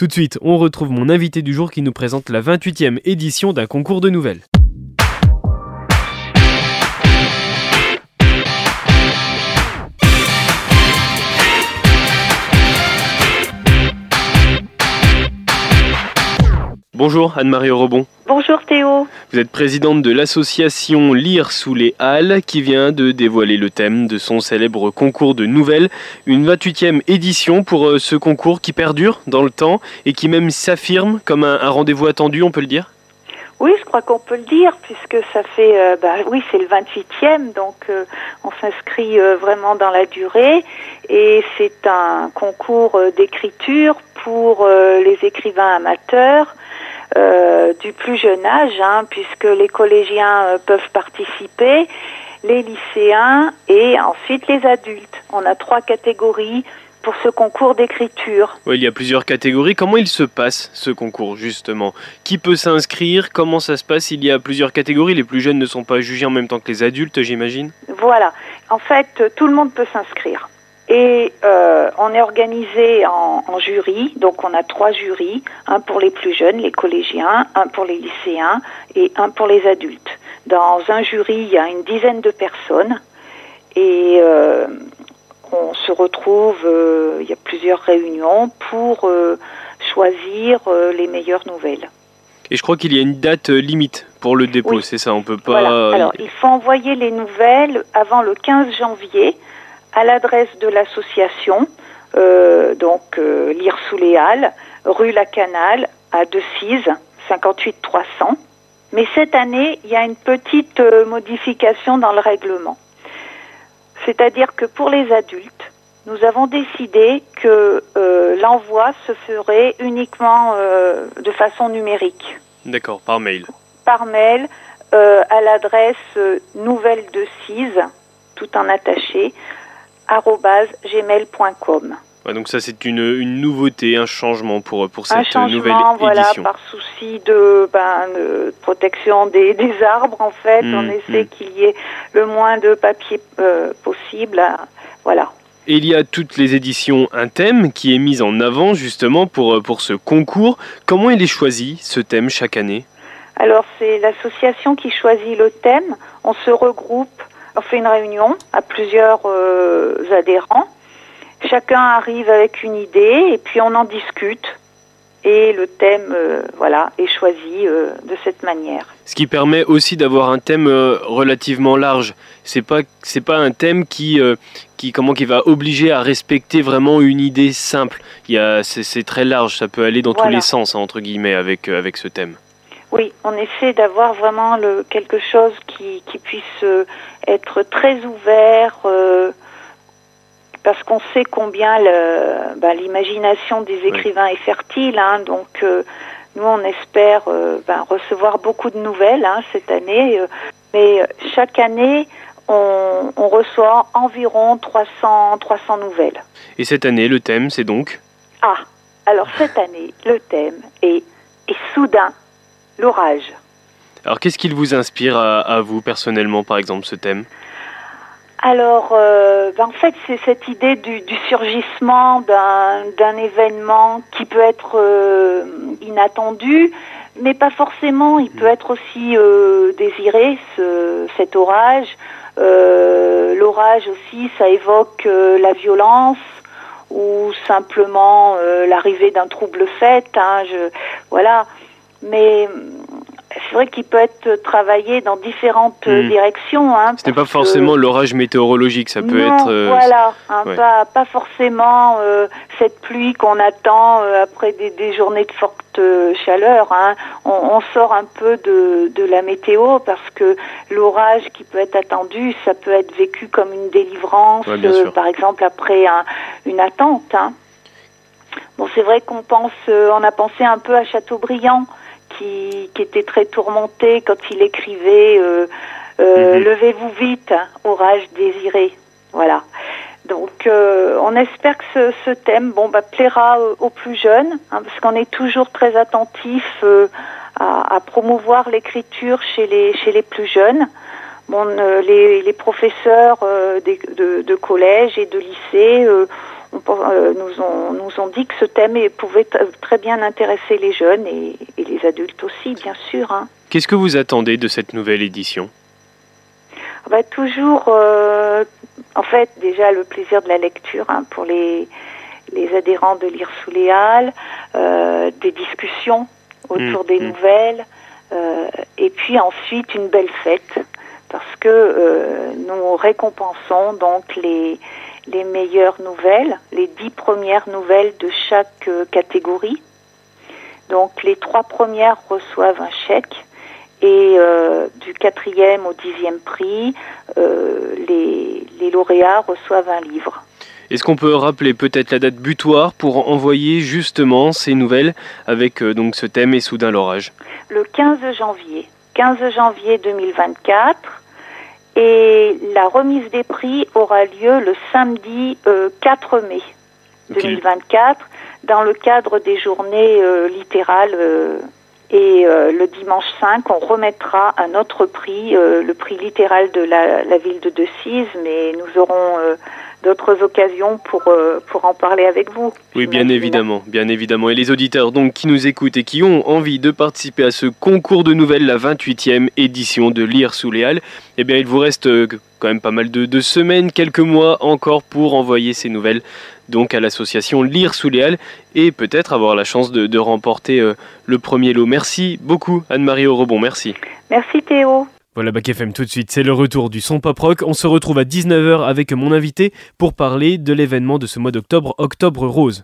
Tout de suite, on retrouve mon invité du jour qui nous présente la 28e édition d'un concours de nouvelles. Bonjour Anne-Marie Rebon. Bonjour Théo. Vous êtes présidente de l'association Lire sous les Halles qui vient de dévoiler le thème de son célèbre concours de nouvelles. Une 28e édition pour euh, ce concours qui perdure dans le temps et qui même s'affirme comme un, rendez-vous attendu, on peut le dire? Oui, je crois qu'on peut le dire, puisque ça fait, euh, bah, oui, c'est le 28e, donc euh, on s'inscrit vraiment dans la durée, et c'est un concours d'écriture pour les écrivains amateurs euh, du plus jeune âge, hein, puisque les collégiens euh, peuvent participer, les lycéens et ensuite les adultes. On a trois catégories pour ce concours d'écriture. Oui, il y a plusieurs catégories. Comment il se passe ce concours justement? Qui peut s'inscrire? Comment ça se passe? Il y a plusieurs catégories. Les plus jeunes ne sont pas jugés en même temps que les adultes, j'imagine? Voilà. En fait, tout le monde peut s'inscrire. Et euh, on est organisé en, en, jury, donc on a trois jurys, un pour les plus jeunes, les collégiens, un pour les lycéens et un pour les adultes. Dans un jury, il y a une dizaine de personnes et euh, on se retrouve, euh, il y a plusieurs réunions pour choisir les meilleures nouvelles. Et je crois qu'il y a une date limite pour le dépôt, c'est ça, on peut pas... Voilà. Alors, il faut envoyer les nouvelles avant le 15 janvier à l'adresse de l'association, euh, donc euh, Lire sous les Halles, rue La Canale, à Decize, 58 300. Mais cette année, il y a une petite euh, modification dans le règlement. C'est-à-dire que pour les adultes, nous avons décidé que euh, l'envoi se ferait uniquement euh, de façon numérique. D'accord, par mail. Par mail, euh, à l'adresse nouvelle de Cise, tout en attaché, gmail.com. Ouais, donc ça c'est une, une, nouveauté, un changement pour, pour cette un changement, nouvelle voilà, édition. par souci de, ben, de protection des, des, arbres en fait, mmh, on essaie mmh. qu'il y ait le moins de papier euh, possible, voilà. Et il y a toutes les éditions un thème qui est mis en avant justement pour, pour ce concours. Comment il est choisi ce thème chaque année? Alors c'est l'association qui choisit le thème, on se regroupe on fait une réunion à plusieurs euh, adhérents. Chacun arrive avec une idée et puis on en discute. Et le thème, euh, voilà, est choisi euh, de cette manière. Ce qui permet aussi d'avoir un thème relativement large. C'est pas, c'est pas un thème qui, qui, comment, qui va obliger à respecter vraiment une idée simple. Il c'est, très large. Ça peut aller dans Voilà. tous les sens, hein, entre guillemets, avec, avec ce thème. Oui, on essaie d'avoir vraiment le, quelque chose qui, qui puisse euh, être très ouvert, euh, parce qu'on sait combien le, ben, l'imagination des écrivains est fertile. Hein, donc, euh, nous, on espère euh, ben, recevoir beaucoup de nouvelles hein, cette année. euh, mais chaque année, on, on reçoit environ 300, 300 nouvelles. Et cette année, le thème, c'est donc? Ah, alors cette année, le thème est, est soudain l'orage. Alors, qu'est-ce qu'il vous inspire à, à vous personnellement, par exemple, ce thème? Alors, euh, ben, en fait, c'est cette idée du, du surgissement d'un événement qui peut être euh, inattendu, mais pas forcément. Il peut être aussi euh, désiré, ce, cet orage. L'orage aussi, ça évoque la violence ou simplement l'arrivée d'un trouble fait. Hein, je, voilà. Mais c'est vrai qu'il peut être travaillé dans différentes Hmm. directions. Hein, Ce n'est pas que- forcément l'orage météorologique, ça peut non, être... euh, voilà, hein, ouais. pas, pas forcément euh, cette pluie qu'on attend euh, après des, des journées de forte euh, chaleur. Hein. On, on sort un peu de, de la météo parce que l'orage qui peut être attendu, ça peut être vécu comme une délivrance, Ouais, euh, par exemple après un- une attente. Hein. Bon, c'est vrai qu'on pense, euh, on a pensé un peu à Chateaubriand, qui, qui était très tourmenté quand il écrivait euh, euh, Mhm. Levez-vous vite, hein, orage désiré. Voilà. Donc, euh, on espère que ce, ce thème, bon, bah, plaira aux plus jeunes, hein, parce qu'on est toujours très attentif euh, à, à promouvoir l'écriture chez les chez les plus jeunes. Bon, euh, les, les professeurs euh, des- de, de collège et de lycée euh, nous, ont, nous ont dit que ce thème pouvait très bien intéresser les jeunes et, les adultes aussi, bien sûr. Hein. Qu'est-ce que vous attendez de cette nouvelle édition? Bah, Toujours, en fait, déjà le plaisir de la lecture hein, pour les, les adhérents de Lire sous les Halles, des discussions autour mmh, des mmh. nouvelles, et puis ensuite une belle fête parce que euh, nous récompensons donc les, les meilleures nouvelles, les dix premières nouvelles de chaque euh, catégorie. Donc les trois premières reçoivent un chèque et euh, du quatrième au dixième prix, les, les lauréats reçoivent un livre. Est-ce qu'on peut rappeler peut-être la date butoir pour envoyer justement ces nouvelles avec donc ce thème et soudain l'orage? Le 15 janvier. 15 janvier 2024. Et la remise des prix aura lieu le samedi 4 euh, mai 2024 dans le cadre des journées euh, littérales. Euh, et le dimanche 5, on remettra un autre prix, le prix littéral de la, la ville de Decize, mais nous aurons d'autres occasions pour, euh, pour en parler avec vous. Oui, bien évidemment, bien évidemment. Et les auditeurs donc qui nous écoutent et qui ont envie de participer à ce concours de nouvelles, la 28e édition de Lire sous les Halles, eh bien il vous reste euh, quand même pas mal de, semaines, quelques mois encore pour envoyer ces nouvelles donc à l'association Lire sous les Halles et peut-être avoir la chance de, remporter euh, le premier lot. Merci beaucoup Anne-Marie Rebond, merci. Merci Théo. Voilà Bac FM tout de suite, c'est le retour du son pop rock. On se retrouve à 19h avec mon invité pour parler de l'événement de ce mois d'octobre, Octobre Rose.